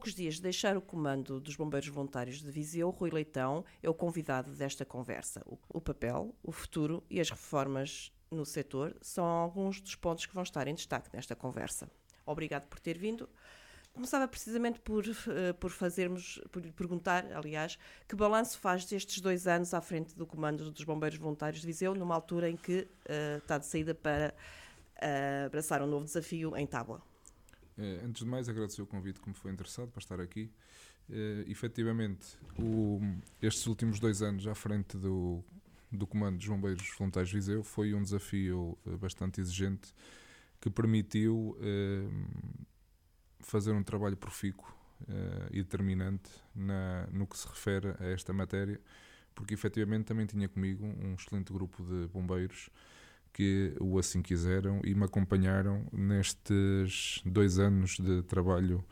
Poucos dias de deixar o comando dos Bombeiros Voluntários de Viseu, Rui Leitão é o convidado desta conversa. O papel, o futuro e as reformas no setor são alguns dos pontos que vão estar em destaque nesta conversa. Obrigado por ter vindo. Começava precisamente por, uh, por fazermos, por lhe perguntar, aliás, que balanço faz destes dois anos à frente do comando dos Bombeiros Voluntários de Viseu, numa altura em que uh, está de saída para uh, abraçar um novo desafio em Tábua. Antes de mais, agradecer o convite que me foi interessado para estar aqui. Uh, efetivamente, o, estes últimos dois anos à frente do, do Comando dos Bombeiros Voluntários Viseu foi um desafio bastante exigente que permitiu uh, fazer um trabalho profícuo uh, e determinante na, no que se refere a esta matéria, porque efetivamente também tinha comigo um excelente grupo de bombeiros que o assim quiseram e me acompanharam nestes dois anos de trabalho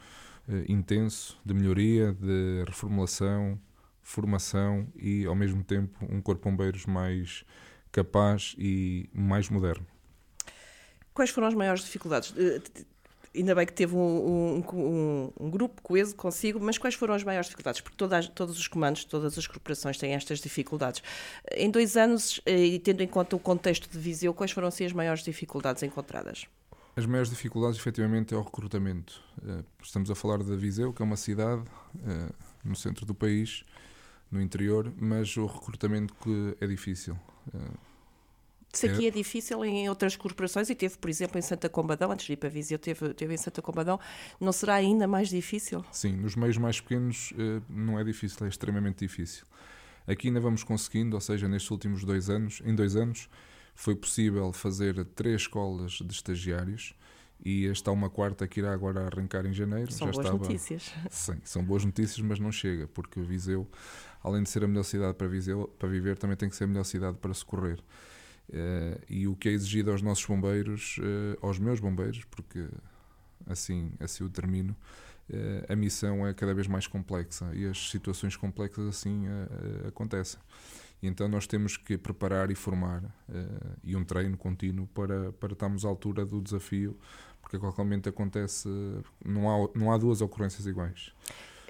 uh, intenso, de melhoria, de reformulação, formação e, ao mesmo tempo, um corpo bombeiros mais capaz e mais moderno. Quais foram as maiores dificuldades? Ainda bem que teve um, um, um, grupo coeso consigo, mas quais foram as maiores dificuldades? Porque todas, todos os comandos, todas as corporações têm estas dificuldades. Em dois anos, eh, e tendo em conta o contexto de Viseu, quais foram assim, as maiores dificuldades encontradas? As maiores dificuldades, efetivamente, é o recrutamento. Eh, estamos a falar de Viseu, que é uma cidade eh, no centro do país, no interior, mas o recrutamento que é difícil. Se aqui é. é difícil em outras corporações, e teve, por exemplo, em Santa Combadão, antes de ir para Viseu, teve, teve em Santa Combadão, não será ainda mais difícil? Sim, nos meios mais pequenos eh, não é difícil, é extremamente difícil. Aqui ainda vamos conseguindo, ou seja, nestes últimos dois anos, em dois anos, foi possível fazer três escolas de estagiários e está uma quarta que irá agora arrancar em janeiro. São Já boas estava... notícias. Sim, são boas notícias, mas não chega, porque Viseu, além de ser a melhor cidade para, Viseu, para viver, também tem que ser a melhor cidade para socorrer. Uh, e o que é exigido aos nossos bombeiros, uh, aos meus bombeiros, porque assim, assim o termino, uh, a missão é cada vez mais complexa e as situações complexas assim acontecem. E então nós temos que preparar e formar e um treino contínuo para, para estarmos à altura do desafio, porque a qualquer momento acontece, não há, não há duas ocorrências iguais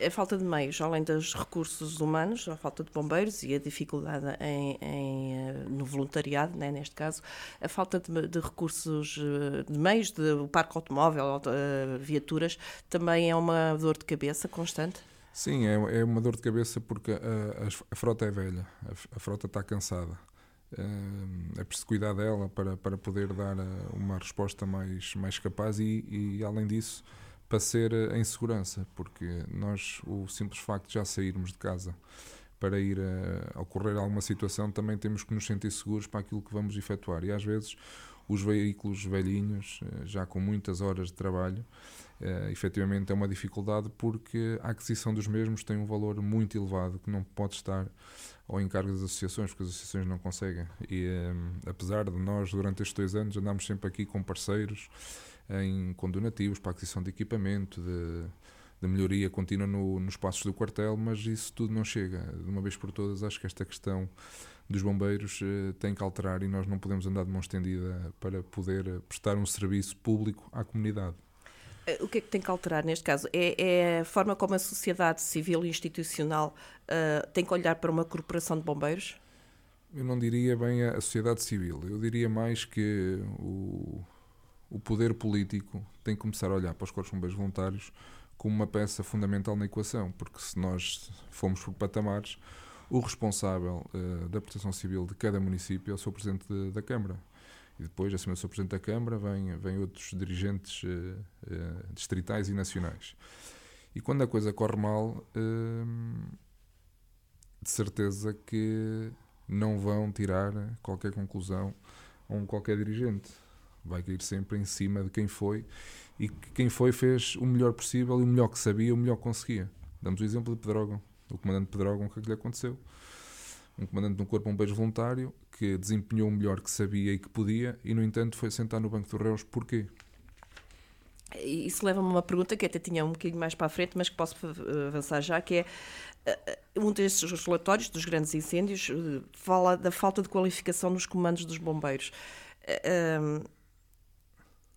a falta de meios, além dos recursos humanos, a falta de bombeiros e a dificuldade em, em eh, no voluntariado, né, neste caso, a falta de, de recursos, eh, de meios, de parque automóvel, de, uh, viaturas, também é uma dor de cabeça constante? Sim, é, é uma dor de cabeça porque a, a, frota é velha, a, a frota está cansada. É preciso cuidar dela para, para poder dar uma resposta mais, mais capaz e, e além disso, para ser eh, em segurança, porque nós, o simples facto de já sairmos de casa para ir a, a ocorrer alguma situação, também temos que nos sentir seguros para aquilo que vamos efetuar. E às vezes os veículos velhinhos, eh, já com muitas horas de trabalho, efetivamente é uma dificuldade porque a aquisição dos mesmos tem um valor muito elevado que não pode estar ao encargo das associações, porque as associações não conseguem. E apesar de nós, durante estes dois anos, andarmos sempre aqui com parceiros em condonativos para a aquisição de equipamento, de, de melhoria contínua no, nos passos do quartel, mas isso tudo não chega. De uma vez por todas, acho que esta questão dos bombeiros eh, tem que alterar e nós não podemos andar de mão estendida para poder eh, prestar um serviço público à comunidade. Eh, o que é que tem que alterar neste caso? É, é a forma como a sociedade civil e institucional uh, tem que olhar para uma corporação de bombeiros? Eu não diria bem a sociedade civil, eu diria mais que o, o poder político tem que começar a olhar para os corpos bombeiros voluntários como uma peça fundamental na equação, porque se nós formos por patamares, o responsável uh, da proteção civil de cada município é o seu presidente de, da Câmara. E depois, acima do seu presidente da Câmara, vêm vem outros dirigentes uh, uh, distritais e nacionais. E quando a coisa corre mal, de certeza que não vão tirar qualquer conclusão a qualquer dirigente vai cair sempre em cima de quem foi e que quem foi fez o melhor possível e o melhor que sabia, o melhor que conseguia. Damos o exemplo de Pedrógão, o comandante Pedrógão, o que é que lhe aconteceu? Um comandante de um corpo de bombeiros voluntário que desempenhou o melhor que sabia e que podia e, no entanto, foi sentar no banco dos réus. Porquê? Isso leva-me a uma pergunta que até tinha um bocadinho mais para a frente, mas que posso avançar já, que é eh, eh, um desses relatórios dos grandes incêndios eh, fala da falta de qualificação nos comandos dos bombeiros.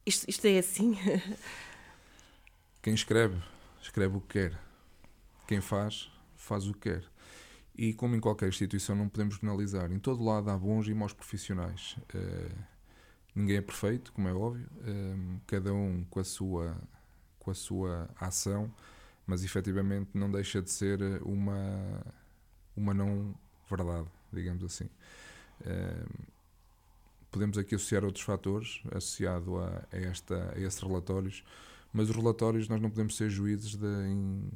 Isto, isto é assim? Quem escreve escreve o que quer. Quem faz, faz o que quer. E como em qualquer instituição não podemos penalizar. Em todo lado há bons e maus profissionais. Uh, ninguém é perfeito, como é óbvio. Uh, cada um com a sua com a sua ação, mas efetivamente não deixa de ser uma uma não verdade, digamos assim. Uh, podemos aqui associar outros fatores associado a, a, esta, a esses relatórios, mas os relatórios nós não podemos ser juízes de, em,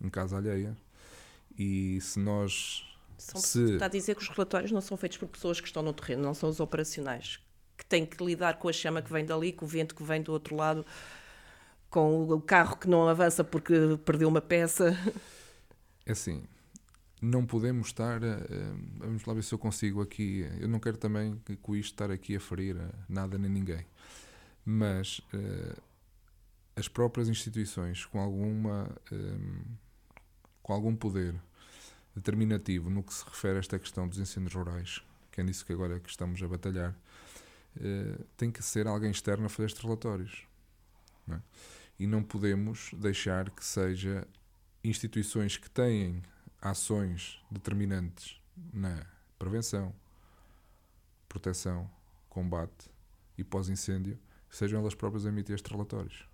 em casa alheia. E se nós. São, se... Está a dizer que os relatórios não são feitos por pessoas que estão no terreno, não são os operacionais, que têm que lidar com a chama que vem dali, com o vento que vem do outro lado, com o carro que não avança porque perdeu uma peça. É assim, não podemos estar. vamos lá ver se eu consigo aqui. Eu não quero também com isto estar aqui a ferir nada nem ninguém, mas as próprias instituições com alguma. Um, com algum poder determinativo no que se refere a esta questão dos incêndios rurais, que é nisso que agora é que estamos a batalhar, tem que ser alguém externo a fazer estes relatórios. Não é? E não podemos deixar que seja instituições que têm ações determinantes na prevenção, proteção, combate e pós-incêndio, sejam elas próprias a emitir estes relatórios.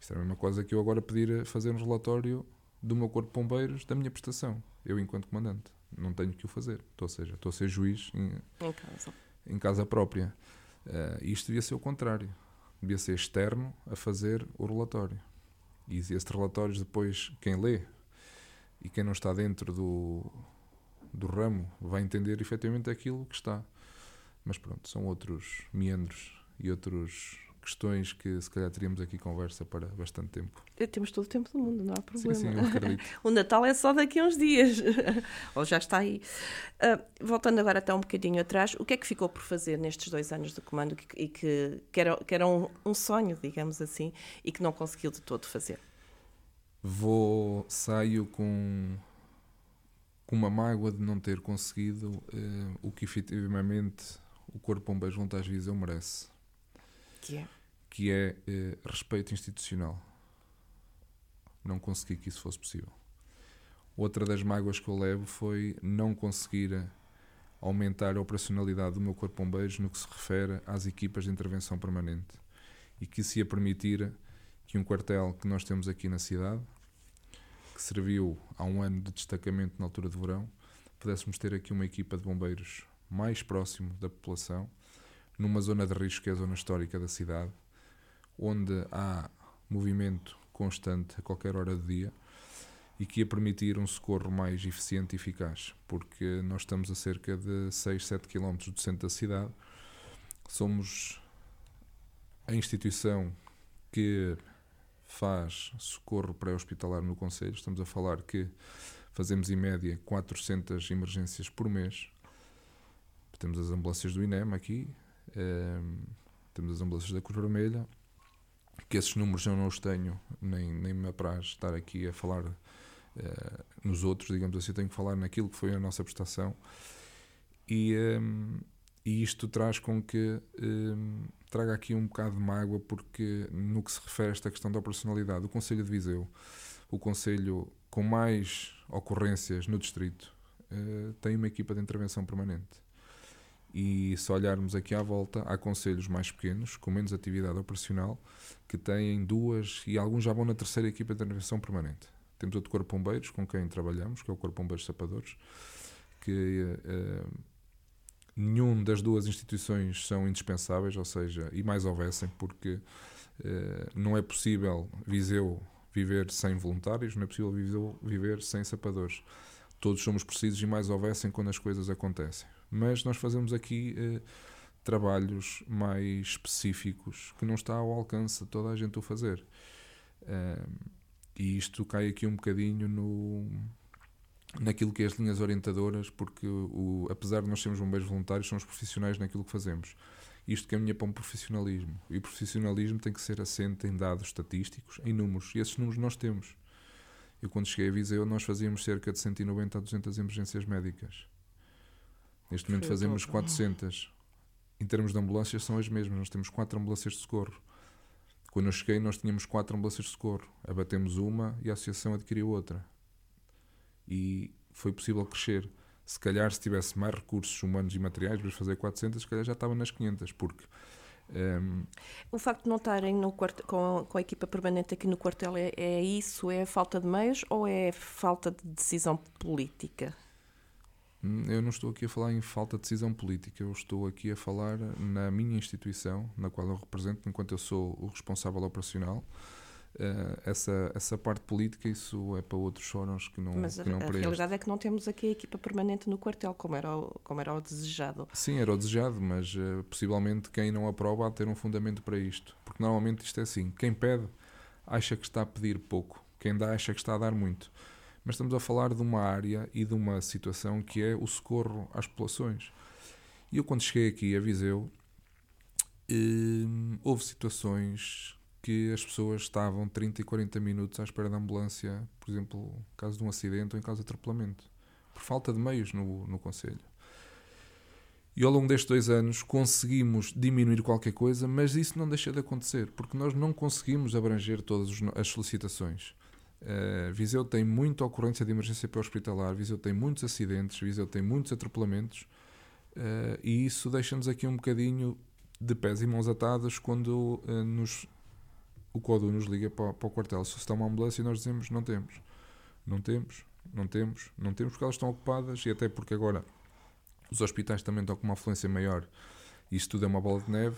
Isto é a mesma coisa que eu agora pedir a fazer um relatório do meu corpo de bombeiros da minha prestação, eu enquanto comandante. Não tenho que o fazer. Ou seja, estou a ser juiz em, em, casa. em casa própria. Uh, isto devia ser o contrário. Devia ser externo a fazer o relatório. E estes relatórios depois, quem lê e quem não está dentro do, do ramo vai entender efetivamente aquilo que está. Mas pronto, são outros meandros e outros questões que se calhar teríamos aqui conversa para bastante tempo. É, temos todo o tempo do mundo, não há problema. Sim, sim, eu acredito. o Natal é só daqui a uns dias, ou já está aí. Uh, voltando agora até um bocadinho atrás, o que é que ficou por fazer nestes dois anos de comando que, e que, que era, que era um, um sonho, digamos assim, e que não conseguiu de todo fazer? Vou saio com com uma mágoa de não ter conseguido uh, o que efetivamente o Corpo Bombeiros Voluntários Viseu merece. Que é? Que é uh, respeito institucional. Não consegui que isso fosse possível. Outra das mágoas que eu levo foi não conseguir aumentar a operacionalidade do meu Corpo Bombeiros no que se refere às equipas de intervenção permanente e que se ia permitir que um quartel que nós temos aqui na cidade, que serviu há um ano de destacamento na altura de verão, pudéssemos ter aqui uma equipa de bombeiros mais próximo da população, numa zona de risco que é a zona histórica da cidade, onde há movimento constante a qualquer hora do dia e que ia permitir um socorro mais eficiente e eficaz, porque nós estamos a cerca de 6, 7 km do centro da cidade, somos a instituição que faz socorro pré-hospitalar no Conselho. Estamos a falar que fazemos em média 400 emergências por mês. Temos as ambulâncias do INEM aqui, ehm, temos as ambulâncias da Cruz Vermelha, que esses números eu não os tenho, nem, nem me apraz estar aqui a falar uh, nos outros, digamos assim, eu tenho que falar naquilo que foi a nossa prestação. E, um, ehm, e isto traz com que um, ehm, traga aqui um bocado de mágoa, porque no que se refere a esta questão da operacionalidade, o Conselho de Viseu, o Conselho com mais ocorrências no distrito, uh, tem uma equipa de intervenção permanente. E se olharmos aqui à volta, há conselhos mais pequenos, com menos atividade operacional, que têm duas e alguns já vão na terceira equipa de intervenção permanente. Temos outro Corpo Bombeiros, com quem trabalhamos, que é o Corpo Bombeiros Sapadores, que uh, nenhum das duas instituições são indispensáveis, ou seja, e mais houvessem, porque eh, não é possível Viseu viver sem voluntários, não é possível Viseu viver sem sapadores. Todos somos precisos e mais houvessem quando as coisas acontecem. Mas nós fazemos aqui eh, trabalhos mais específicos que não está ao alcance de toda a gente o fazer. e isto cai aqui um bocadinho no naquilo que é as linhas orientadoras, porque o, apesar de nós sermos bombeiros voluntários, somos profissionais naquilo que fazemos. Isto caminha para um profissionalismo. E o profissionalismo tem que ser assente em dados estatísticos, em números. E esses números nós temos. Eu, quando cheguei a Viseu, nós fazíamos cerca de 190 a 200 emergências médicas. Neste momento fazemos 400. Em termos de ambulâncias, são as mesmas. Nós temos 4 ambulâncias de socorro. Quando eu cheguei, nós tínhamos quatro ambulâncias de socorro. Abatemos uma e a associação adquiriu outra. E foi possível crescer. Se calhar, se tivesse mais recursos humanos e materiais para fazer 400, se calhar já estava nas 500, porque um, o facto de não estarem no quartel, com, com, a equipa permanente aqui no quartel é, é, isso? É falta de meios ou é falta de decisão política? Hum, eu não estou aqui a falar em falta de decisão política, eu estou aqui a falar na minha instituição, na qual eu represento, enquanto eu sou o responsável operacional. Uh, essa, essa parte política, isso é para outros fóruns que não Mas que não a, a realidade é que não temos aqui a equipa permanente no quartel, como era o, como era o desejado. Sim, era o desejado, mas uh, possivelmente quem não aprova há de ter um fundamento para isto. Porque normalmente isto é assim: quem pede acha que está a pedir pouco, quem dá acha que está a dar muito. Mas estamos a falar de uma área e de uma situação que é o socorro às populações. E eu, quando cheguei aqui a Viseu, uh, houve situações que as pessoas estavam 30 e 40 minutos à espera da ambulância, por exemplo, em caso de um acidente ou em caso de atropelamento, por falta de meios no, no Conselho. E ao longo destes dois anos conseguimos diminuir qualquer coisa, mas isso não deixa de acontecer, porque nós não conseguimos abranger todas as solicitações. Uh, Viseu tem muita ocorrência de emergência pré-hospitalar, Viseu tem muitos acidentes, Viseu tem muitos atropelamentos, uh, e isso deixa-nos aqui um bocadinho de pés e mãos atadas quando uh, nos o CODU nos liga para, para o quartel se está uma ambulância e nós dizemos não temos, não temos, não temos, não temos porque elas estão ocupadas e até porque agora os hospitais também estão com uma afluência maior isso tudo é uma bola de neve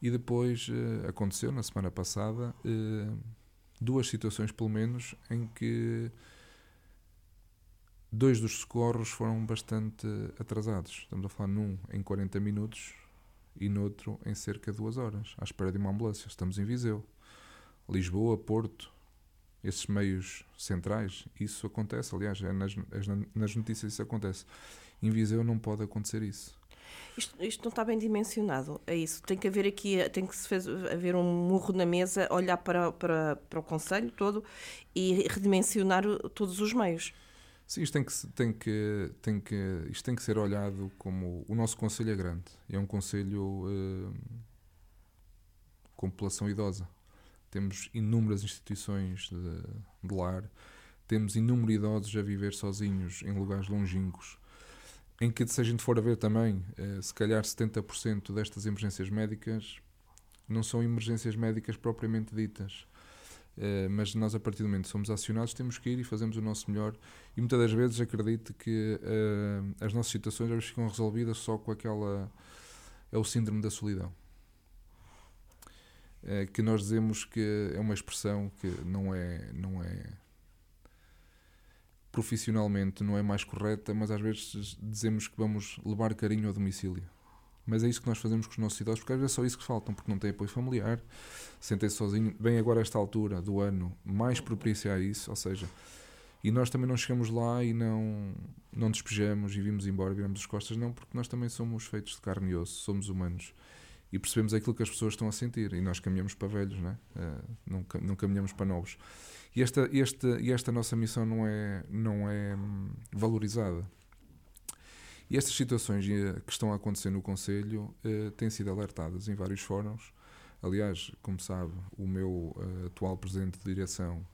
e depois uh, aconteceu na semana passada uh, duas situações pelo menos em que dois dos socorros foram bastante atrasados. Estamos a falar num em 40 minutos e noutro em cerca de duas horas, à espera de uma ambulância. Estamos em Viseu. Lisboa, Porto, esses meios centrais, isso acontece. Aliás, é nas, nas notícias isso acontece. Em Viseu não pode acontecer isso. Isto, isto, não está bem dimensionado, é isso. Tem que haver aqui, tem que se haver um murro na mesa, olhar para, para, para o Conselho todo e redimensionar todos os meios. Sim, isto tem que, tem que, tem que, isto tem que ser olhado como. O nosso Conselho é grande. É um Conselho uh, com população idosa temos inúmeras instituições de, de lar, temos inúmeros idosos a viver sozinhos em lugares longínquos, em que, se a gente for a ver também, eh, se calhar 70% destas emergências médicas não são emergências médicas propriamente ditas. Uh, mas nós, a partir do momento que somos acionados, temos que ir e fazemos o nosso melhor. E muitas das vezes acredito que uh, as nossas situações vezes ficam resolvidas só com aquela. É o síndrome da solidão. Eh, que nós dizemos que é uma expressão que não é, não é profissionalmente não é mais correta, mas às vezes dizemos que vamos levar carinho ao domicílio. Mas é isso que nós fazemos com os nossos idosos, porque às vezes é só isso que faltam, porque não têm apoio familiar, sentem-se sozinhos. Bem, agora, esta altura do ano, mais propícia a isso, ou seja, e nós também não chegamos lá e não, não despejamos e vimos embora, viramos as costas, não, porque nós também somos feitos de carne e osso, somos humanos e percebemos aquilo que as pessoas estão a sentir. E nós caminhamos para velhos, não, é? Uh, não, não caminhamos para novos. E esta, esta, e esta nossa missão não é, não é hum, valorizada. E estas situações eh, que estão a acontecer no Conselho uh, têm sido alertadas em vários fóruns. Aliás, como sabe, o meu atual presidente de direção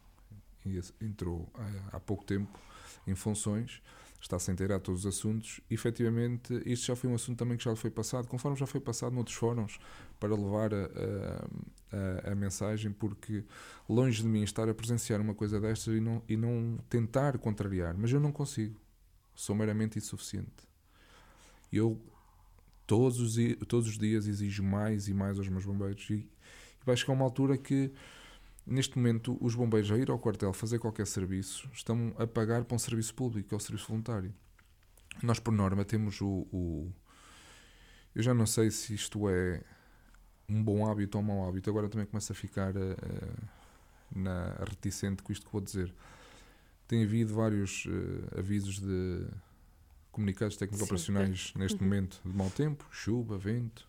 entrou há pouco tempo em funções está sem ter a todos os assuntos. E, efetivamente, isto já foi um assunto também que já foi passado, conforme já foi passado noutros fóruns, para levar a, a, a, mensagem, porque longe de mim estar a presenciar uma coisa destas e não, e não tentar contrariar, mas eu não consigo. Sou meramente insuficiente. Eu todos os, todos os dias exijo mais e mais aos meus bombeiros e, e vai chegar uma altura que Neste momento, os bombeiros a ir ao quartel fazer qualquer serviço estão a pagar para um serviço público, que é o serviço voluntário. Nós, por norma, temos o, o. eu já não sei se isto é um bom hábito ou um mau hábito, agora também começo a ficar uh, na, reticente com isto que vou dizer. Tem havido vários uh, avisos de comunicados técnicos operacionais neste uhum. momento de mau tempo, chuva, vento,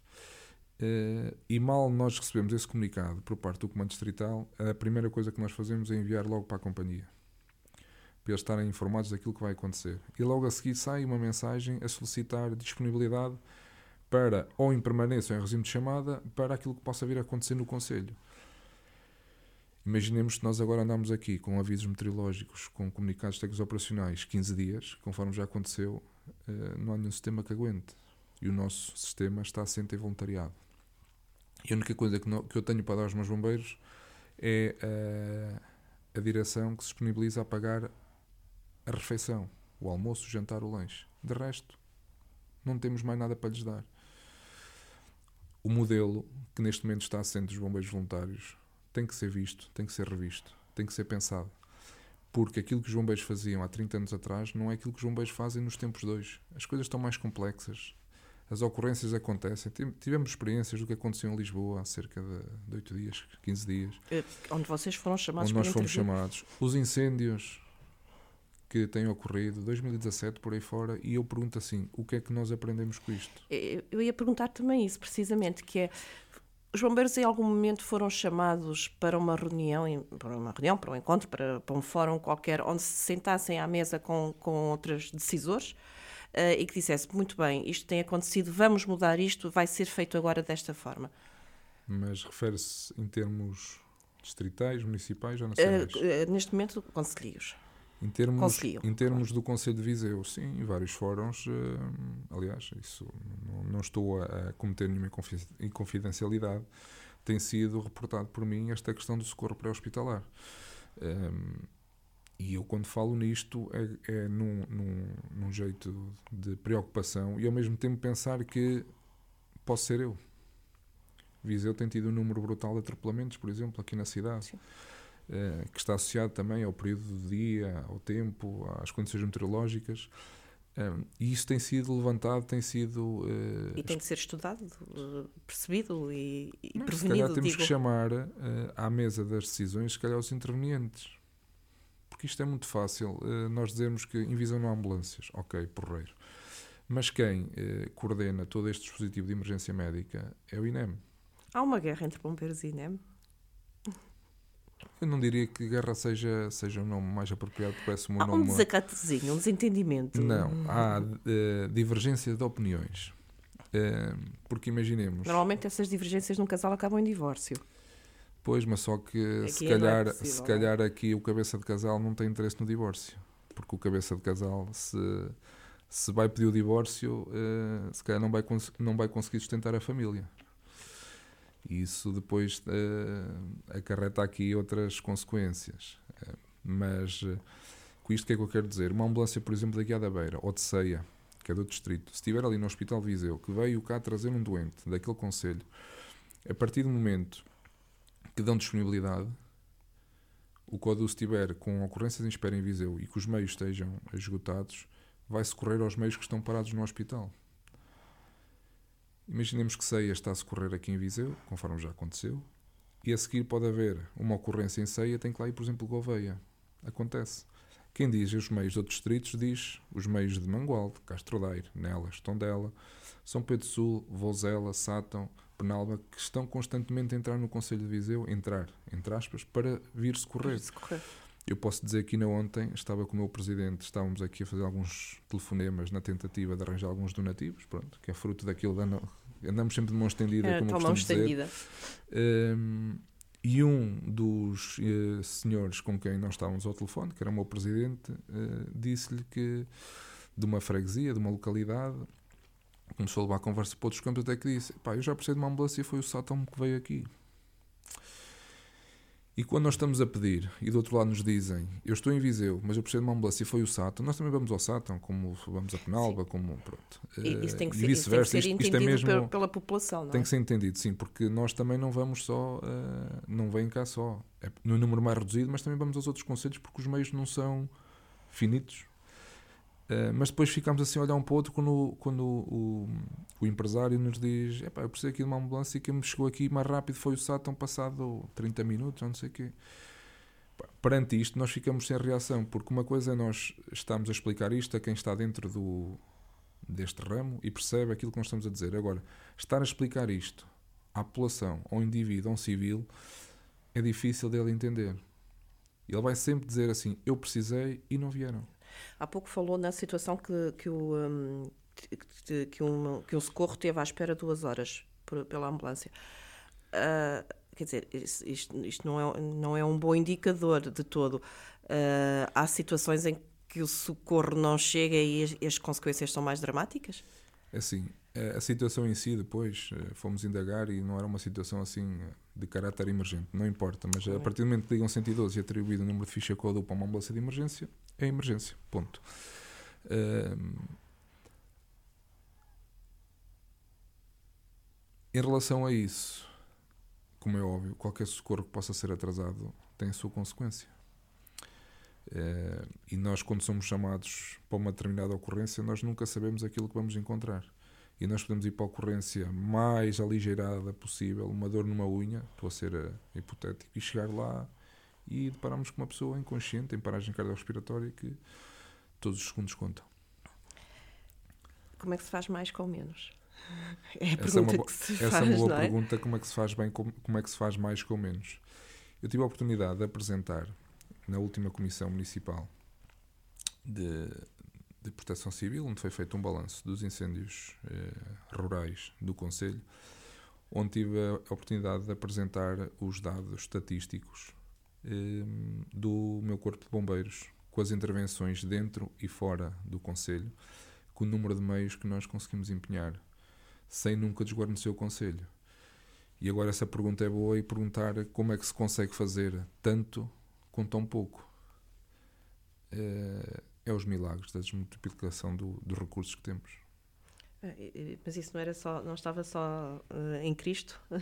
Uh, e mal nós recebemos esse comunicado por parte do Comando Distrital, a primeira coisa que nós fazemos é enviar logo para a companhia, para eles estarem informados daquilo que vai acontecer. E logo a seguir sai uma mensagem a solicitar disponibilidade para ou em permanência ou em regime de chamada para aquilo que possa vir a acontecer no Conselho. Imaginemos que nós agora andamos aqui com avisos meteorológicos, com comunicados técnicos operacionais, 15 dias, conforme já aconteceu, eh, não há nenhum sistema que aguente. E o nosso sistema está assente em voluntariado. E a única coisa que, não, que eu tenho para dar aos meus bombeiros é a, a direção que se disponibiliza a pagar a refeição, o almoço, o jantar, o lanche. De resto, não temos mais nada para lhes dar. O modelo que neste momento está assente dos bombeiros voluntários tem que ser visto, tem que ser revisto, tem que ser pensado. Porque aquilo que os bombeiros faziam há 30 anos atrás não é aquilo que os bombeiros fazem nos tempos de hoje. As coisas estão mais complexas, as ocorrências acontecem. Tivemos experiências do que aconteceu em Lisboa há cerca de 8 dias, 15 dias. Eh, onde vocês foram chamados Onde nós fomos chamados. Os incêndios que têm ocorrido, 2017 por aí fora, e eu pergunto assim: o que é que nós aprendemos com isto? Eu ia perguntar também isso, precisamente, que é os bombeiros em algum momento foram chamados para uma reunião, para uma reunião, para um encontro, para, para um fórum qualquer, onde se sentassem à mesa com, com outros decisores e que dissesse, muito bem, isto tem acontecido, vamos mudar isto, vai ser feito agora desta forma. Mas refere-se em termos distritais, municipais ou nacionais? Uh, neste momento, conselhos. Em termos, em termos do Conselho de Viseu, sim, em vários fóruns, uh, aliás, isso não, não, estou a cometer nenhuma inconfidencialidade, tem sido reportado por mim esta questão do socorro pré-hospitalar. Um, ehm, e eu, quando falo nisto, é, é num, num, num, jeito de preocupação e, ao mesmo tempo, pensar que posso ser eu. Viseu tem tido um número brutal de atropelamentos, por exemplo, aqui na cidade. Eh, que está associado também ao período do dia, ao tempo, às condições meteorológicas. Eh, e isso tem sido levantado, tem sido. Uh, e tem de ser estudado, percebido e, e mas, prevenido. Se calhar temos digo. que chamar uh, à mesa das decisões, se calhar, os intervenientes. Porque isto é muito fácil. Uh, nós dizemos que há ambulâncias. Ok, porreiro. Mas quem coordena todo este dispositivo de emergência médica é o INEM. Há uma guerra entre bombeiros e INEM? Eu não diria que guerra seja, seja um nome mais apropriado, parece um há nome. um desacatozinho, um desentendimento. Não, há uh, divergência de opiniões. Uh, porque imaginemos. Normalmente essas divergências num casal acabam em divórcio. Pois, mas só que se é calhar, é possível, se calhar aqui o cabeça de casal não tem interesse no divórcio. Porque o cabeça de casal, se, se vai pedir o divórcio, uh, se calhar não vai, não vai conseguir sustentar a família. E isso depois uh, acarreta aqui outras consequências. Uh, mas com isto o que é que eu quero dizer? Uma ambulância, por exemplo, daqui à da Beira, ou de Ceia, que é do distrito, se estiver ali no Hospital Viseu, que veio cá trazer um doente daquele conselho, a partir do momento que dão disponibilidade, o CODU estiver com ocorrências em espera em Viseu e que os meios estejam esgotados, vai socorrer aos meios que estão parados no hospital. Imaginemos que Ceia está a socorrer aqui em Viseu, conforme já aconteceu, e a seguir pode haver uma ocorrência em Ceia, tem que lá ir, por exemplo, Gouveia. Acontece. Quem diz os meios de outros distritos diz os meios de Mangualde, Castro Daire, Nelas, Tondela, São Pedro Sul, Vozela, Sátão, Penalba, que estão constantemente a entrar no Conselho de Viseu, entrar, entre aspas, para vir socorrer. socorrer. Eu posso dizer que ainda ontem estava com o meu presidente, estávamos aqui a fazer alguns telefonemas na tentativa de arranjar alguns donativos, pronto, que é fruto daquilo da, andamos sempre de mão estendida, é, como costumo estendida. dizer. Um, e um dos uh, senhores com quem nós estávamos ao telefone, que era o meu presidente, uh, disse-lhe que de uma freguesia, de uma localidade, começou a levar a conversa para outros campos, até que disse: pá, eu já precisei de uma ambulância e foi o Sátão que veio aqui. E quando nós estamos a pedir e do outro lado nos dizem eu estou em Viseu, mas eu preciso de uma ambulância e foi o Sátão, nós também vamos ao Sátão, como vamos a Penalba, sim. como pronto. E isso tem que, ser, isso tem que ser isto, entendido isto é mesmo, pela população, não Tem é? que ser entendido, sim, porque nós também não vamos só, uh, não vem cá só, é no número mais reduzido, mas também vamos aos outros conselhos porque os meios não são finitos Uh, mas depois ficamos assim a olhar um para o outro quando, quando o, o, o empresário nos diz: eu preciso aqui de uma ambulância e quem me chegou aqui mais rápido foi o Sátão, passado 30 minutos, não sei o quê. Perante isto, nós ficamos sem reação, porque uma coisa é nós estamos a explicar isto a quem está dentro do, deste ramo e percebe aquilo que nós estamos a dizer. Agora, estar a explicar isto à população, ao indivíduo, a um civil, é difícil dele entender. Ele vai sempre dizer assim: Eu precisei e não vieram. Há pouco falou na situação que, que, o, um, que, um, que um socorro teve à espera duas horas por, pela ambulância. Uh, quer dizer, isto, isto não, é, não é um bom indicador de todo. Uh, há situações em que o socorro não chega e as, as consequências são mais dramáticas? Assim, a situação em si, depois eh, fomos indagar e não era uma situação assim de caráter emergente, não importa, mas a partir do momento que ligam 112 e atribuído o número de ficha código para uma ambulância de emergência, é emergência, ponto. em relação a isso, como é óbvio, qualquer socorro que possa ser atrasado tem a sua consequência. Uh, e nós, quando somos chamados para uma determinada ocorrência, nós nunca sabemos aquilo que vamos encontrar e nós podemos ir para a ocorrência mais aligeirada possível, uma dor numa unha, estou a ser uh, hipotético, e chegar lá e deparamos com uma pessoa inconsciente, em paragem cardiorrespiratória, que todos os segundos contam. Como é que se faz mais com menos? É a pergunta essa é uma, que se essa faz, é uma boa é? pergunta, como é que se faz bem, como, como é que se faz mais com menos? Eu tive a oportunidade de apresentar na última comissão municipal de de Proteção Civil, onde foi feito um balanço dos incêndios eh, rurais do Conselho, onde tive a oportunidade de apresentar os dados estatísticos eh, do meu Corpo de Bombeiros, com as intervenções dentro e fora do Conselho, com o número de meios que nós conseguimos empenhar, sem nunca desguarnecer o Conselho. E agora essa pergunta é boa e perguntar como é que se consegue fazer tanto com tão pouco. Eh, é os milagres da desmultiplicação do, dos recursos que temos. É, mas isso não era só, não estava só uh, em Cristo.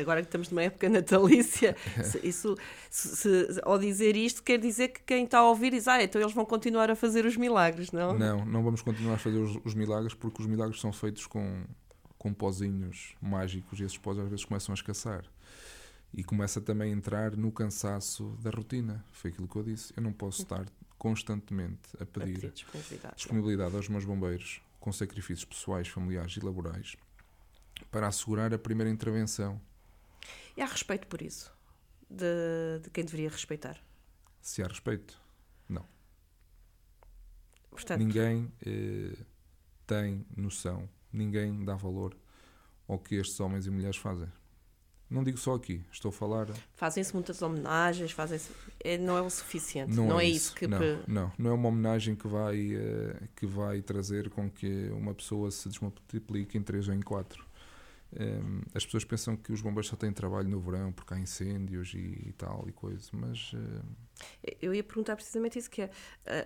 Agora que estamos numa época natalícia, isso, se, se, ao dizer isto, quer dizer que quem está a ouvir diz, ah, então eles vão continuar a fazer os milagres, não? Não, não vamos continuar a fazer os, os milagres porque os milagres são feitos com, com pozinhos mágicos e esses pós às vezes começam a escassar. E começa também a entrar no cansaço da rotina. Foi aquilo que eu disse. Eu não posso estar constantemente a pedir, a pedir disponibilidade, disponibilidade aos meus bombeiros com sacrifícios pessoais, familiares e laborais para assegurar a primeira intervenção. E há respeito por isso? De, de quem deveria respeitar? Se há respeito, não. Portanto, ninguém eh, tem noção, ninguém dá valor ao que estes homens e mulheres fazem. Não digo só aqui, estou a falar. Fazem-se muitas homenagens, fazem é, não é o suficiente. Não, não é, é, isso que. Não, não, não é uma homenagem que vai, uh, que vai trazer com que uma pessoa se desmultiplique em três ou em quatro. Um, ehm, as pessoas pensam que os bombeiros só têm trabalho no verão porque há incêndios e, e tal e coisa, mas. Uh... Eu ia perguntar precisamente isso, que é, uh,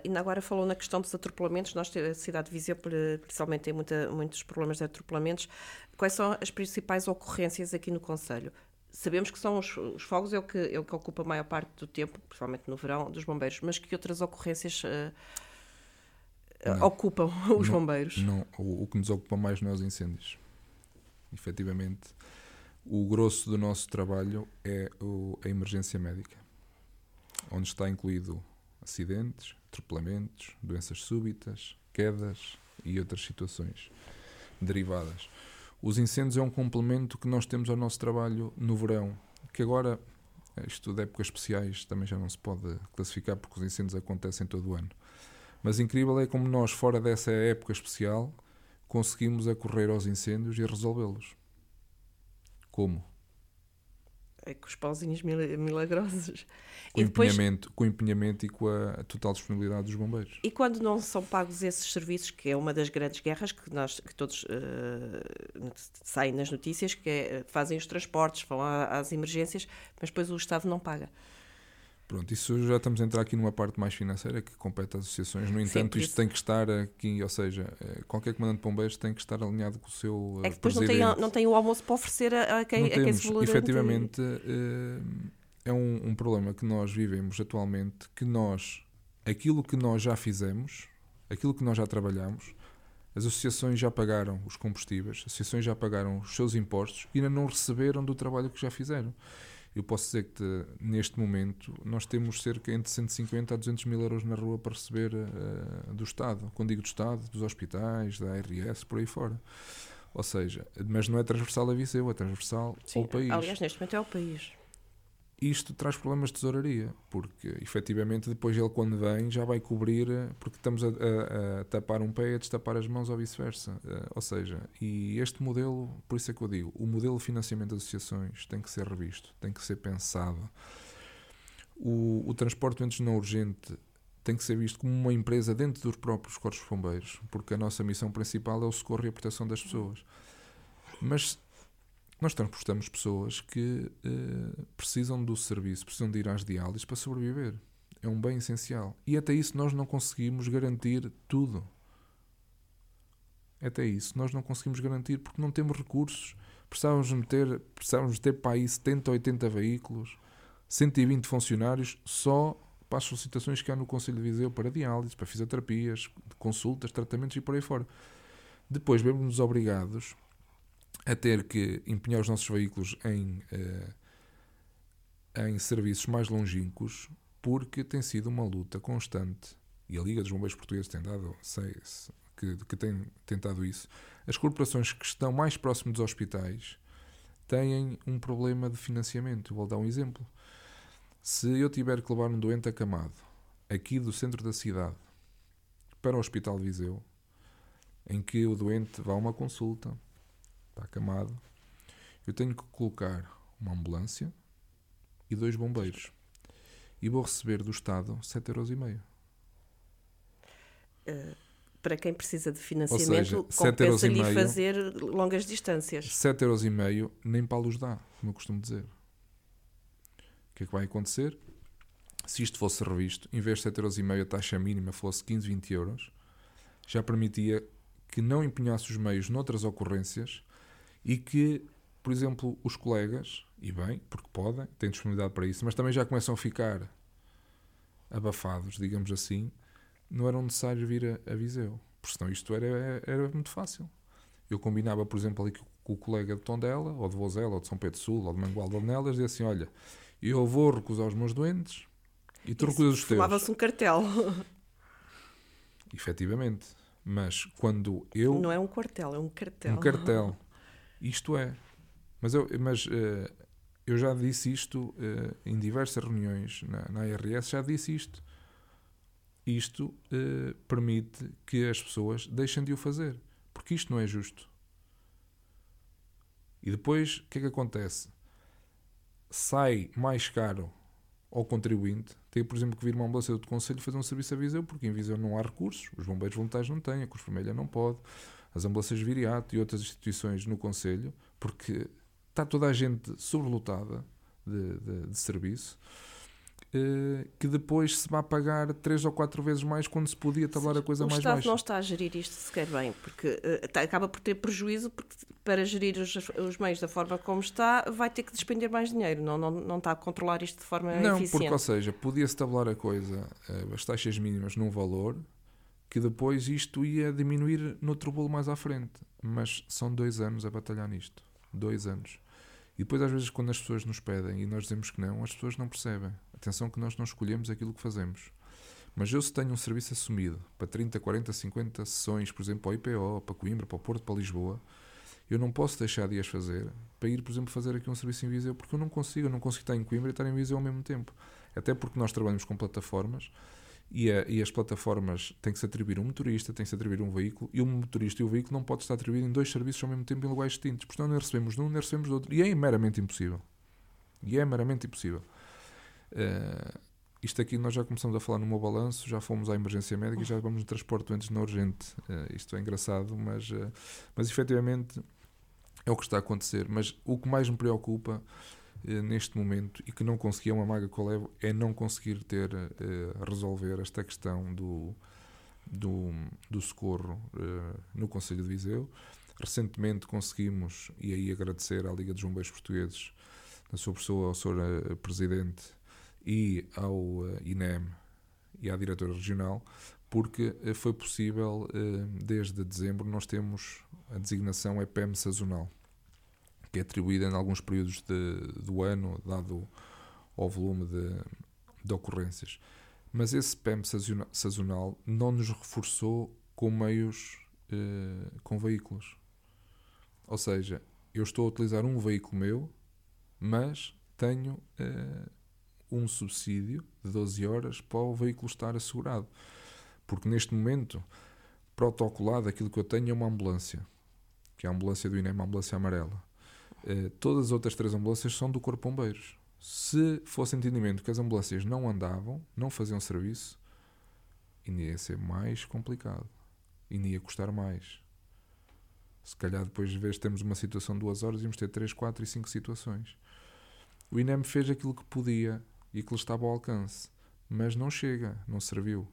ainda agora falou na questão dos atropelamentos, nós, a cidade de Viseu, principalmente, tem muita, muitos problemas de atropelamentos. Quais são as principais ocorrências aqui no Conselho? Sabemos que são os, os fogos, é o, que, é o que ocupa a maior parte do tempo, principalmente no verão, dos bombeiros, mas que outras ocorrências uh, ocupam os não, bombeiros? Não, o, o, que nos ocupa mais não é os incêndios. Efetivamente, o grosso do nosso trabalho é o, a emergência médica, onde está incluído acidentes, atropelamentos, doenças súbitas, quedas e outras situações derivadas. Os incêndios é um complemento que nós temos ao nosso trabalho no verão, que agora, isto de épocas especiais, também já não se pode classificar porque os incêndios acontecem todo o ano. Mas incrível é como nós, fora dessa época especial, conseguimos acorrer aos incêndios e resolvê-los. Como? É com os pauzinhos milagrosos. Com, e depois... empenhamento, com empenhamento e com a total disponibilidade dos bombeiros. E quando não são pagos esses serviços, que é uma das grandes guerras que, nós, que todos uh, saem nas notícias, que é, fazem os transportes, vão às emergências, mas depois o Estado não paga. Pronto, isso já estamos a entrar aqui numa parte mais financeira que compete às associações. No entanto, Sim, isto tem que estar aqui, ou seja, eh, qualquer comandante de bombeiros tem que estar alinhado com o seu. É que depois não tem, não tem o almoço para oferecer a, quem, não a quem se. Efetivamente, eh, é um, um problema que nós vivemos atualmente, que nós, aquilo que nós já fizemos, aquilo que nós já trabalhamos, as associações já pagaram os combustíveis, as associações já pagaram os seus impostos e ainda não receberam do trabalho que já fizeram. Eu posso dizer que neste momento nós temos cerca entre 150 a 200 mil euros na rua para receber uh, do Estado. Quando digo do Estado, dos hospitais, da ARS, por aí fora. Ou seja, mas não é transversal a Viseu, é transversal Sim, ao país. Aliás, neste momento é ao país. Isto traz problemas de tesouraria, porque efetivamente depois ele quando vem já vai cobrir, porque estamos a, a, a tapar um pé e a destapar as mãos ou vice-versa. Uh, ou seja, e este modelo, por isso é que eu digo, o modelo de financiamento de associações tem que ser revisto, tem que ser pensado. O, o transporte antes não urgente tem que ser visto como uma empresa dentro dos próprios corpos bombeiros, porque a nossa missão principal é o socorro e a proteção das pessoas. Mas nós transportamos pessoas que uh, precisam do serviço, precisam de ir às diálises para sobreviver. É um bem essencial. E até isso nós não conseguimos garantir tudo. Até isso nós não conseguimos garantir porque não temos recursos. Precisávamos meter, precisávamos ter para aí 70, 80 veículos, 120 funcionários só para as solicitações que há no Conselho de Viseu para diálise, para fisioterapias, consultas, tratamentos e por aí fora. Depois vemos-nos obrigados a ter que empenhar os nossos veículos em, uh, em serviços mais longínquos, porque tem sido uma luta constante, e a Liga dos Bombeiros Portugueses tem dado, sei, que, que tem tentado isso. As corporações que estão mais próximos dos hospitais têm um problema de financiamento. Vou dar um exemplo. Se eu tiver que levar um doente acamado aqui do centro da cidade para o Hospital de Viseu, em que o doente vá a uma consulta, está acamado, eu tenho que colocar uma ambulância e dois bombeiros. E vou receber do Estado 7,5€. Uh, para quem precisa de financiamento, compensa-lhe fazer longas distâncias. 7,5€ nem para luz dá, como eu costumo dizer. O que é que vai acontecer? Se isto fosse revisto, em vez de 7,5€ a taxa mínima fosse 15, 20 euros, já permitia que não empenhasse os meios noutras ocorrências e que, por exemplo, os colegas, e bem, porque podem, têm disponibilidade para isso, mas também já começam a ficar abafados, digamos assim, não eram necessários vir a, a Viseu, porque senão isto era, era muito fácil. Eu combinava, por exemplo, ali com o colega de Tondela, ou de Vozela, ou de São Pedro Sul, ou de Mangualde ou de Nelas, dizia assim: Olha, eu vou recusar os meus doentes e tu recusas os teus. Falava-se um cartel. Efetivamente. Mas quando eu. Não é um quartel, é um cartel. Um cartel. Isto é. Mas eu, mas, uh, eu já disse isto uh, em diversas reuniões na, na ARS, já disse isto. Isto uh, permite que as pessoas deixem de o fazer. Porque isto não é justo. E depois, o que é que acontece? Sai mais caro ao contribuinte ter, por exemplo, que vir uma ambulância do Conselho fazer um serviço a Viseu, porque em Viseu não há recursos, os bombeiros voluntários não têm, a Cruz Vermelha não pode as ambulâncias Viriato e outras instituições no Conselho, porque está toda a gente sobrelotada de, de, de serviço, eh, que depois se vai pagar três ou quatro vezes mais quando se podia tabelar a coisa mais baixa. O Estado não está a gerir isto sequer bem, porque uh, acaba por ter prejuízo, porque para gerir os, os, meios da forma como está, vai ter que despender mais dinheiro, não, não, não está a controlar isto de forma não, eficiente. Não, porque, ou seja, podia-se tabelar a coisa, uh, as taxas mínimas num valor, que depois isto ia diminuir no bolo mais à frente. Mas são dois anos a batalhar nisto. Dois anos. E depois, às vezes, quando as pessoas nos pedem e nós dizemos que não, as pessoas não percebem. Atenção que nós não escolhemos aquilo que fazemos. Mas eu, se tenho um serviço assumido para 30, 40, 50 sessões, por exemplo, para o IPO, para Coimbra, para o Porto, para Lisboa, eu não posso deixar de as fazer para ir, por exemplo, fazer aqui um serviço em Viseu, porque eu não consigo. Eu não consigo estar em Coimbra e estar em Viseu ao mesmo tempo. Até porque nós trabalhamos com plataformas e, a, e, as plataformas têm que se atribuir um motorista, têm que se atribuir um veículo, e o motorista e o veículo não pode estar atribuído em dois serviços ao mesmo tempo em lugares distintos. Portanto, nem recebemos de um, nem recebemos do outro. E é meramente impossível. E é meramente impossível. Uh, isto aqui nós já começamos a falar no meu balanço, já fomos à emergência médica e já vamos no transporte doentes na urgente. Uh, isto é engraçado, mas, uh, mas efetivamente é o que está a acontecer. Mas o que mais me preocupa neste momento e que não conseguia uma maga que eu levo é não conseguir ter uh, resolver esta questão do, do, do socorro uh, no Conselho de Viseu. Recentemente conseguimos, e aí agradecer à Liga dos Bombeiros Portugueses, na sua pessoa, ao Sr. Presidente e ao INEM e à Diretora Regional, porque foi possível, desde dezembro, nós temos a designação EPM sazonal que é atribuída em alguns períodos de, do ano, dado ao volume de, de ocorrências. Mas esse PEM sazonal não nos reforçou com meios, eh, com veículos. Ou seja, eu estou a utilizar um veículo meu, mas tenho uh, um subsídio de 12 horas para o veículo estar assegurado. Porque neste momento, protocolado, aquilo que eu tenho é uma ambulância, que é a ambulância do INEM, a ambulância amarela. Uh, todas as outras três ambulâncias são do Corpo Bombeiros. Se fosse entendimento que as ambulâncias não andavam, não faziam serviço, ainda ia ser mais complicado. Ainda ia custar mais. Se calhar depois de vez temos uma situação de duas horas, íamos ter três, quatro e cinco situações. O INEM fez aquilo que podia e que lhe estava ao alcance, mas não chega, não serviu.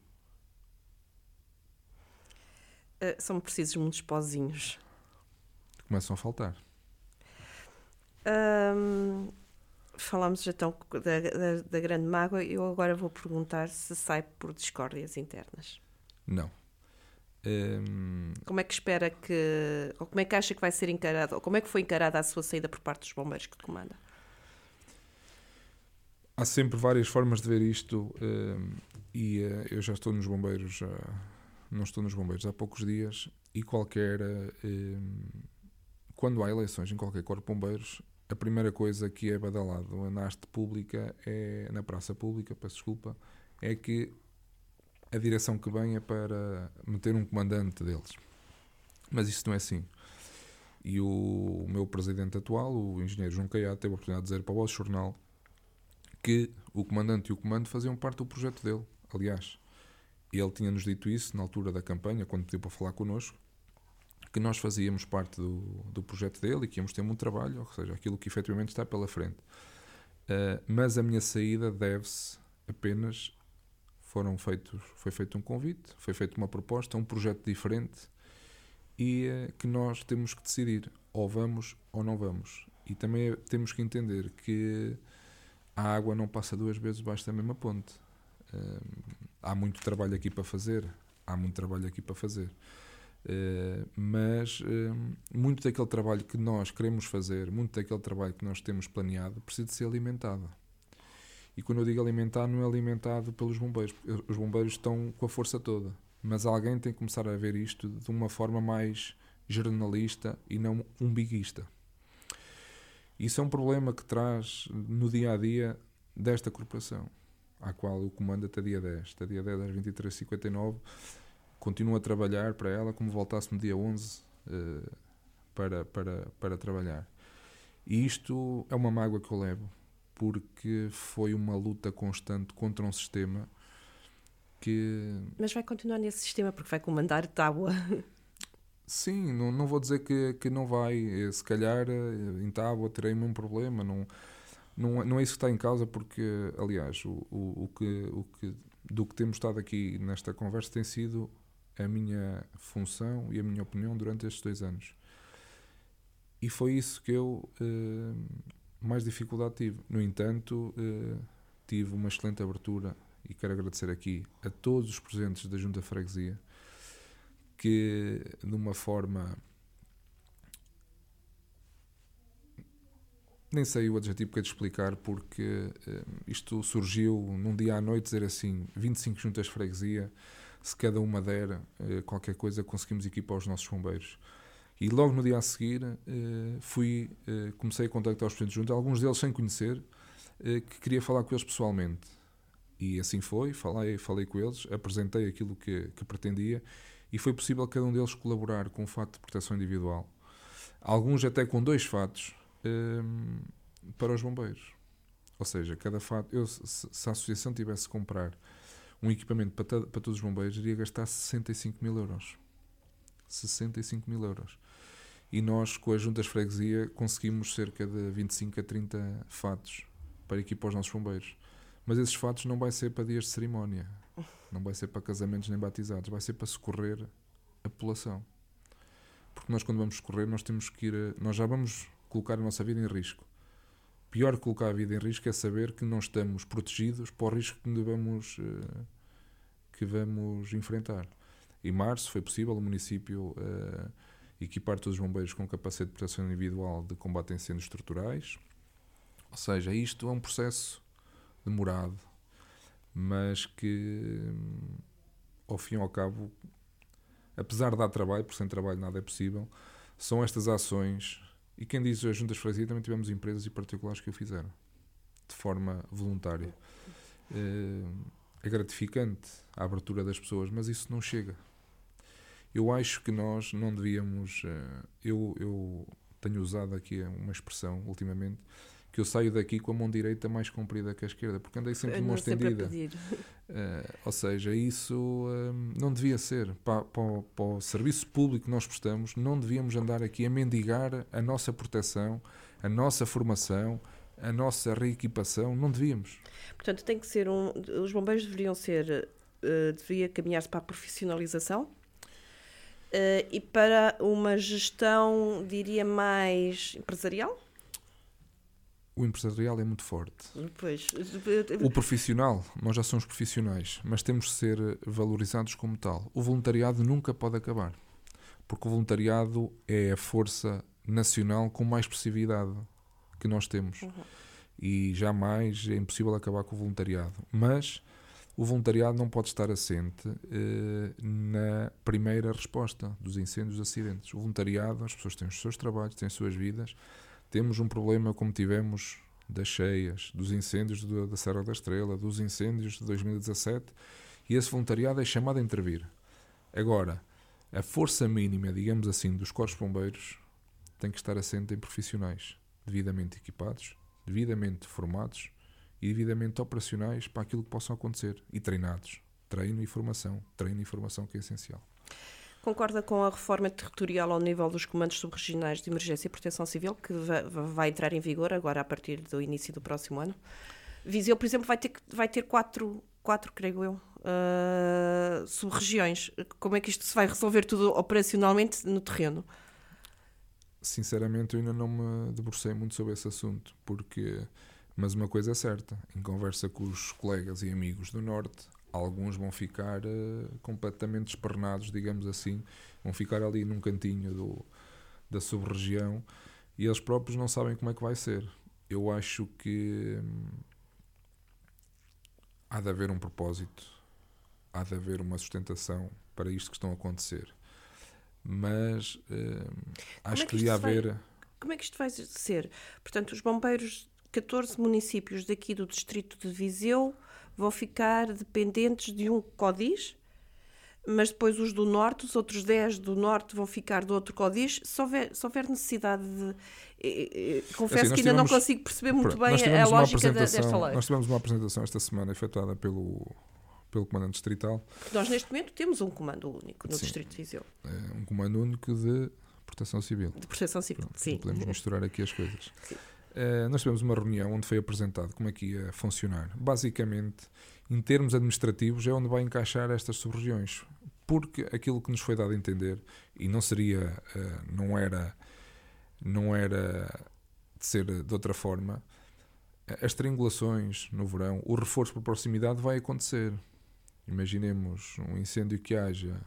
Uh, são precisos muitos pozinhos. Começam a faltar. Um, falamos então da, da, da, grande mágoa. Eu agora vou perguntar se sai por discórdias internas. Não. Um... Como é que espera que. Ou como é que acha que vai ser encarado? Ou como é que foi encarada a sua saída por parte dos bombeiros que comanda? Há sempre várias formas de ver isto um, e uh, eu já estou nos bombeiros, uh, não estou nos bombeiros há poucos dias e qualquer. Uh, quando há eleições em qualquer corpo de bombeiros, a primeira coisa que é badalado na haste pública, é, na praça pública, peço desculpa, é que a direção que vem é para meter um comandante deles. Mas isso não é assim. E o, o meu presidente atual, o engenheiro João Caiado, teve a oportunidade de dizer para o vosso jornal que o comandante e o comando faziam parte do projeto dele. Aliás, ele tinha-nos dito isso na altura da campanha, quando pediu para falar connosco, que nós fazíamos parte do, do projeto dele e que íamos ter muito trabalho, ou seja, aquilo que efetivamente está pela frente. Uh, mas a minha saída deve-se apenas foram feitos foi feito um convite foi feita uma proposta um projeto diferente e uh, que nós temos que decidir ou vamos ou não vamos. E também temos que entender que a água não passa duas vezes debaixo da mesma ponte. Uh, há muito trabalho aqui para fazer há muito trabalho aqui para fazer Uh, mas uh, muito daquele trabalho que nós queremos fazer, muito daquele trabalho que nós temos planeado, precisa de ser alimentado. E quando eu digo alimentar, não é alimentado pelos bombeiros, os bombeiros estão com a força toda. Mas alguém tem que começar a ver isto de uma forma mais jornalista e não umbiguista. Isso é um problema que traz no dia a dia desta corporação, à qual o comando até dia 10. Até dia 10 às 23h59 continuo a trabalhar para ela como voltasse no dia 11 uh, eh, para, para, para trabalhar. E isto é uma mágoa que eu levo, porque foi uma luta constante contra um sistema que. Mas vai continuar nesse sistema porque vai comandar Tábua. Sim, não, não vou dizer que, que não vai. Eh, se calhar eh, em Tábua terei um problema. Não, não, não é isso que está em causa, porque, aliás, o, o, o, que, o que, do que temos estado aqui nesta conversa tem sido a minha função e a minha opinião durante estes dois anos. E foi isso que eu uh, mais dificuldade tive. No entanto, uh, tive uma excelente abertura e quero agradecer aqui a todos os presentes da Junta Freguesia que, de uma forma. Nem sei o adjetivo que é de explicar, porque uh, isto surgiu num dia à noite, dizer assim: 25 juntas freguesia, se cada uma der uh, qualquer coisa, conseguimos equipar os nossos bombeiros. E logo no dia a seguir uh, fui, uh, comecei a contactar os presidentes juntos, alguns deles sem conhecer, que queria falar com eles pessoalmente. E assim foi, falei, falei com eles, apresentei aquilo que, que pretendia e foi possível cada um deles colaborar com o fato de proteção individual. Alguns até com dois fatos para os bombeiros. Ou seja, cada fato, eu, se a associação tivesse que comprar um equipamento para, para todos os bombeiros iria gastar 65 mil euros. 65 mil euros. E nós, com as juntas freguesia, conseguimos cerca de 25 a 30 fatos para equipar os nossos bombeiros. Mas esses fatos não vai ser para dias de cerimónia, não vai ser para casamentos nem batizados, vai ser para socorrer a população. Porque nós, quando vamos socorrer, nós temos que ir. A, nós já vamos colocar a nossa vida em risco. Pior que colocar a vida em risco é saber que não estamos protegidos para o risco que devemos. Uh, que vamos enfrentar. Em março foi possível o município uh, equipar todos os bombeiros com capacete de proteção individual de combate a incêndios estruturais. Ou seja, isto é um processo demorado, mas que, ao fim e ao cabo, apesar de dar trabalho, por sem trabalho nada é possível, são estas ações. E quem diz as juntas de freguesia também tivemos empresas e particulares que o fizeram. de forma voluntária. Eh, é gratificante a abertura das pessoas, mas isso não chega. Eu acho que nós não devíamos. Eh, eu, eu tenho usado aqui uma expressão ultimamente que eu saio daqui com a mão direita mais comprida que a esquerda, porque andei sempre de mão estendida. Uh, ou seja, isso uh, não devia ser. Para, para, para, o serviço público que nós prestamos, não devíamos andar aqui a mendigar a nossa proteção, a nossa formação, a nossa reequipação. Não devíamos. Portanto, tem que ser um. Os bombeiros deveriam ser. Uh, deveria caminhar-se para a profissionalização e para uma gestão, diria, mais empresarial? o empresarial é muito forte. Pois. O profissional, nós já somos profissionais, mas temos de ser valorizados como tal. O voluntariado nunca pode acabar, porque o voluntariado é a força nacional com mais expressividade que nós temos. Uhum. E jamais é impossível acabar com o voluntariado. Mas o voluntariado não pode estar assente eh, na primeira resposta dos incêndios e acidentes. O voluntariado, as pessoas têm os seus trabalhos, têm as suas vidas temos um problema como tivemos das cheias, dos incêndios do, da Serra da Estrela, dos incêndios de 2017, e esse voluntariado é chamado a intervir. Agora, a força mínima, digamos assim, dos corpos bombeiros tem que estar assente em profissionais devidamente equipados, devidamente formados e devidamente operacionais para aquilo que possam acontecer e treinados. Treino e formação. Treino e formação que é essencial. Concorda com a reforma territorial ao nível dos comandos subregionais de emergência e proteção civil, que vai entrar em vigor agora a partir do início do próximo ano? Viseu, por exemplo, vai ter, vai ter quatro, quatro creio eu, uh, sub-regiões. Como é que isto se vai resolver tudo operacionalmente no terreno? Sinceramente, eu ainda não me debrucei muito sobre esse assunto, porque. Mas uma coisa é certa, em conversa com os colegas e amigos do Norte, alguns vão ficar uh, completamente espernados, digamos assim, vão ficar ali num cantinho do, da sub-região e eles próprios não sabem como é que vai ser. Eu acho que hum, há de haver um propósito, há de haver uma sustentação para isto que estão a acontecer. Mas hum, acho é que, que devia haver. Vai, como é que isto vai ser? Portanto, os bombeiros, 14 municípios daqui do distrito de Viseu vão ficar dependentes de um CODIS, mas depois os do Norte, os outros 10 do Norte vão ficar do outro CODIS. Se houver, se houver necessidade de. Eh, eh, confesso assim, que ainda tivemos, não consigo perceber muito bem a lógica desta lei. Nós tivemos uma apresentação esta semana efetuada pelo, pelo Comandante Distrital. Nós, neste momento, temos um comando único no Sim, Distrito de Viseu. É um comando único de proteção civil. De proteção civil, Pronto, sim. Podemos misturar aqui as coisas. Uh, nós tivemos uma reunião onde foi apresentado como é que ia funcionar. Basicamente, em termos administrativos, é onde vai encaixar estas sub-regiões. Porque aquilo que nos foi dado a entender, e não seria, uh, não era, não era de ser de outra forma, as triangulações no verão, o reforço por proximidade vai acontecer. Imaginemos um incêndio que haja,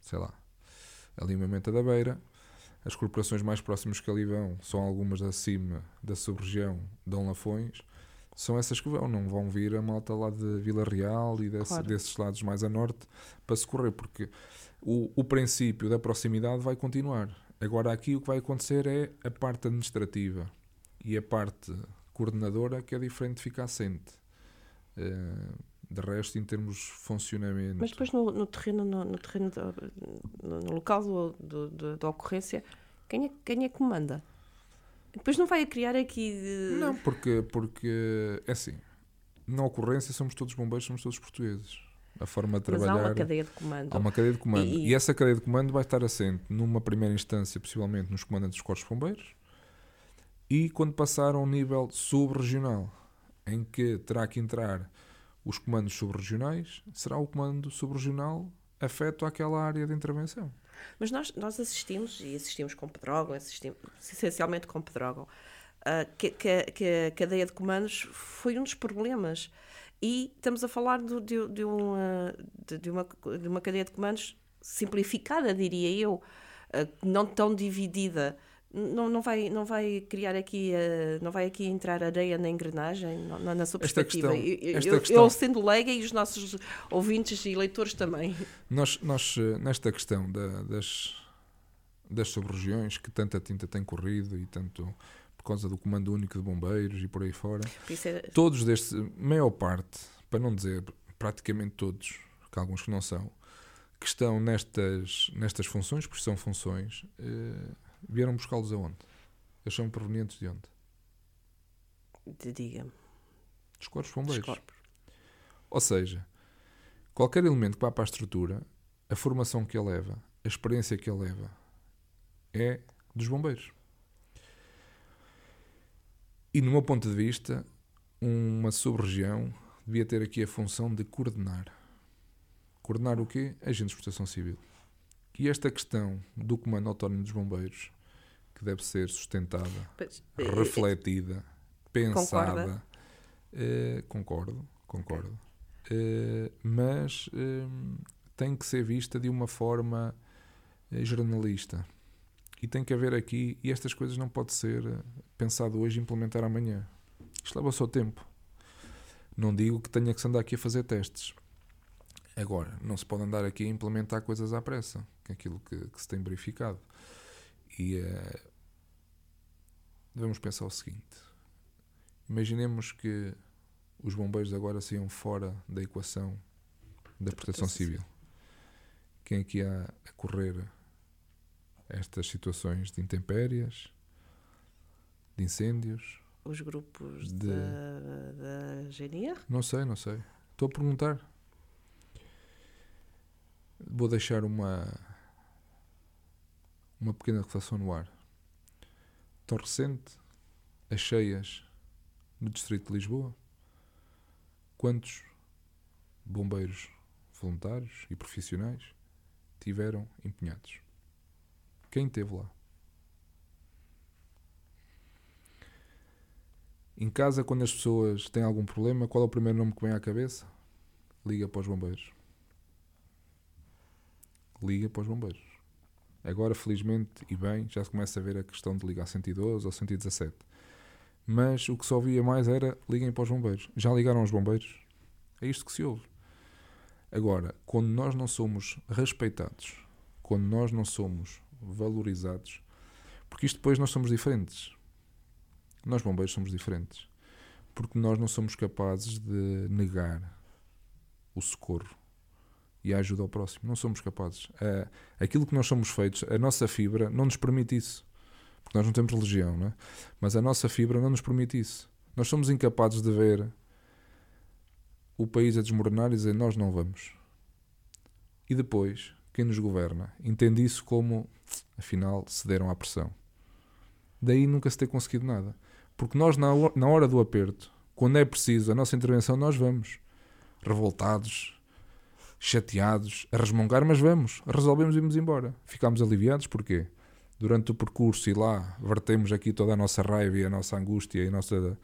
sei lá, ali em Mamenta da Beira, as corporações mais próximas que ali vão são algumas acima da sub-região Dom Lafões. São essas que vão, não vão vir a malta lá de Vila Real e desse, claro. desses lados mais a norte para socorrer, porque o, o princípio da proximidade vai continuar. Agora, aqui o que vai acontecer é a parte administrativa e a parte coordenadora que é diferente de ficar assente. Uh, de resto, em termos de funcionamento. Mas depois no, no terreno, no, no terreno no, no, local do, do, do, da ocorrência, quem é, quem é que manda? Depois não vai a criar aqui. De... Não, porque, porque é assim. Na ocorrência somos todos bombeiros, somos todos portugueses. A forma de trabalhar. Mas há uma cadeia de comando. Há uma cadeia de comando. E, e essa cadeia de comando vai estar assente numa primeira instância, possivelmente nos comandantes dos Corpos Bombeiros, e quando passar a um nível sub-regional, em que terá que entrar os comandos subregionais, será o comando subregional afeto àquela área de intervenção. Mas nós, nós assistimos, e assistimos com Pedrógão, assistimos essencialmente com Pedrógão, que, que, que, a cadeia de comandos foi um dos problemas. E estamos a falar de, de, de, uma, de, de, uma, de uma cadeia de comandos simplificada, diria eu, uh, não tão dividida não, não, vai, não vai criar aqui, uh, não vai aqui entrar areia na engrenagem, na, na sua perspectiva. Esta questão, esta eu, questão, eu, sendo leiga e os nossos ouvintes e leitores também. Nós, nós eh, nesta questão da, das, das sub-regiões, que tanta tinta tem corrido e tanto. causa do Comando Único de Bombeiros e por aí fora. Por é- Todos destes, maior parte, para não dizer praticamente todos, que alguns que não são, que estão nestas, nestas funções, porque são funções, eh, vieram buscá-los aonde? Eles são provenientes de onde? de- Diga-me. Dos corpos de dos bombeiros. corpos. Ou seja, qualquer elemento que vá para a estrutura, a formação que ele leva, a experiência que ele leva, é dos bombeiros. E, no meu ponto de vista, uma sub-região devia ter aqui a função de coordenar. Coordenar o quê? Agentes de proteção civil. E esta questão do Comando Autónomo dos Bombeiros, que deve ser sustentada, Pois, eh, refletida, pensada. Concorda? Eh, concordo, concordo. Eh, mas eh, tem que ser vista de uma forma jornalista. E tem que haver aqui, e estas coisas não pode ser pensado hoje e implementar amanhã. Isto leva o seu tempo. Não digo que tenha que se andar aqui a fazer testes. Agora, não se pode andar aqui a implementar coisas à pressa, que é aquilo que, que se tem verificado. E eh, devemos pensar o seguinte: imaginemos que os bombeiros agora saiam fora da equação da proteção civil. Quem aqui há a correr estas situações de intempéries, de incêndios? Os grupos De- da, da GNR? Não sei, não sei. Estou a perguntar. Vou deixar uma uma pequena reflexão no ar. Tão recente, as cheias no Distrito de Lisboa. Quantos bombeiros voluntários e profissionais tiveram empenhados? Quem esteve lá? Em casa, quando as pessoas têm algum problema, qual é o primeiro nome que vem à cabeça? Liga para os bombeiros. Liga para os bombeiros. Agora, felizmente e bem, já se começa a ver a questão de ligar 112 ou 117. Mas o que se ouvia mais era liguem para os bombeiros. Já ligaram aos bombeiros? É isto que se ouve. Agora, quando nós não somos respeitados, quando nós não somos valorizados, porque isto depois nós somos diferentes. Nós bombeiros somos diferentes. Porque nós não somos capazes de negar o socorro e a ajuda ao próximo. Não somos capazes. Ah, aquilo que nós somos feitos, a nossa fibra não nos permite isso. Porque nós não temos religião, não é? Mas a nossa fibra não nos permite isso. Nós somos incapazes de ver o país a desmoronar e dizer nós não vamos. E depois, quem nos governa entende isso como, afinal, cederam à pressão. Daí nunca se ter conseguido nada. Porque nós, na hora do aperto, quando é preciso a nossa intervenção, nós vamos. Revoltados, chateados, a resmungar, mas vamos. Resolvemos e vamos embora. Ficámos aliviados, porquê? Durante o percurso e lá vertemos aqui toda a nossa raiva e a nossa angústia e nossa,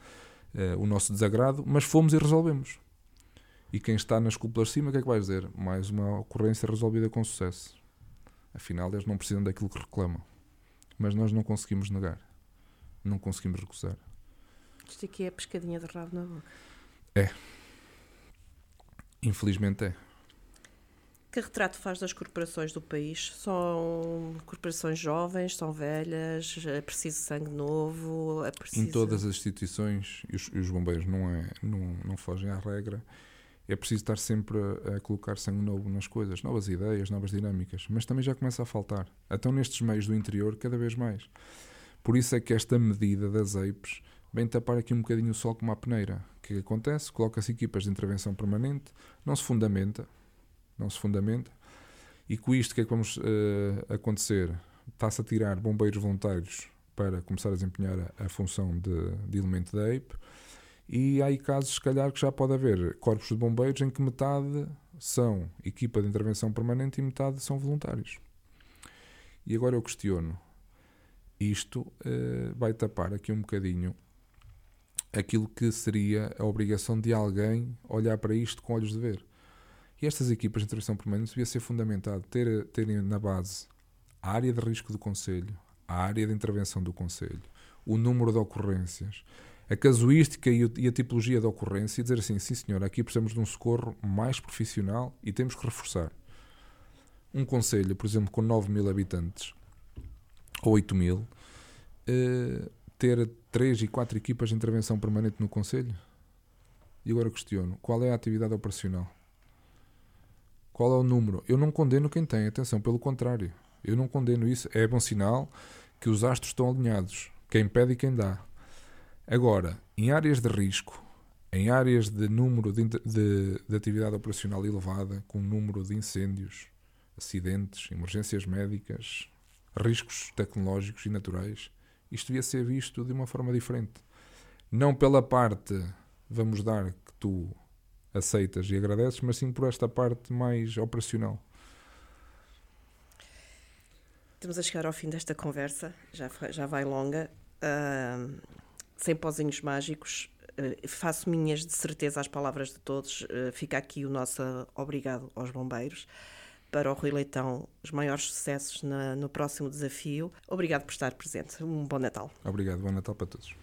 eh, o nosso desagrado, mas fomos e resolvemos. E quem está nas cúpulas de cima, o que é que vai dizer? Mais uma ocorrência resolvida com sucesso. Afinal, eles não precisam daquilo que reclamam. Mas nós não conseguimos negar. Não conseguimos recusar. Isto aqui é a pescadinha de rabo na boca. Infelizmente é. Que retrato faz das corporações do país? São corporações jovens, são velhas, é preciso sangue novo, é preciso... Em todas as instituições, e os, os bombeiros não, é, não, não fogem à regra, é preciso estar sempre a, a colocar sangue novo nas coisas, novas ideias, novas dinâmicas, mas também já começa a faltar. Então, nestes meios do interior, cada vez mais. Por isso é que esta medida das EIPs vem tapar aqui um bocadinho o sol com uma peneira. O que acontece? Coloca-se equipas de intervenção permanente, não se fundamenta, não se fundamenta, e com isto o que é que vamos eh, acontecer? Está-se a tirar bombeiros voluntários para começar a desempenhar a, a função de, de elemento da EIP, e há aí casos, se calhar, que já pode haver corpos de bombeiros em que metade são equipa de intervenção permanente e metade são voluntários. E agora eu questiono, isto eh, vai tapar aqui um bocadinho aquilo que seria a obrigação de alguém olhar para isto com olhos de ver. E estas equipas de intervenção permanente devia ser fundamentado ter, terem na base a área de risco do Conselho, a área de intervenção do Conselho, o número de ocorrências, a casuística e, e a tipologia da ocorrência e dizer assim, sim senhor, aqui precisamos de um socorro mais profissional e temos que reforçar. Um Conselho, por exemplo, com 9 mil habitantes, ou 8 mil, eh, ter três e quatro equipas de intervenção permanente no Conselho? E agora questiono: qual é a atividade operacional? Qual é o número? Eu não condeno quem tem, atenção, pelo contrário. Eu não condeno isso. É bom sinal que os astros estão alinhados. Quem pede e quem dá. Agora, em áreas de risco, em áreas de número de, de, de atividade operacional elevada, com número de incêndios, acidentes, emergências médicas, riscos tecnológicos e naturais, isto devia ser visto de uma forma diferente. Não pela parte vamos dar que tu aceitas e agradeces, mas sim por esta parte mais operacional. Estamos a chegar ao fim desta conversa, já, já vai longa. Uh, sem pozinhos mágicos, uh, faço minhas de certeza as palavras de todos. Uh, fica aqui o nosso obrigado aos bombeiros. Para o Rui Leitão, os maiores sucessos na, no próximo desafio. Obrigado por estar presente. Um bom Natal. Obrigado, bom Natal para todos.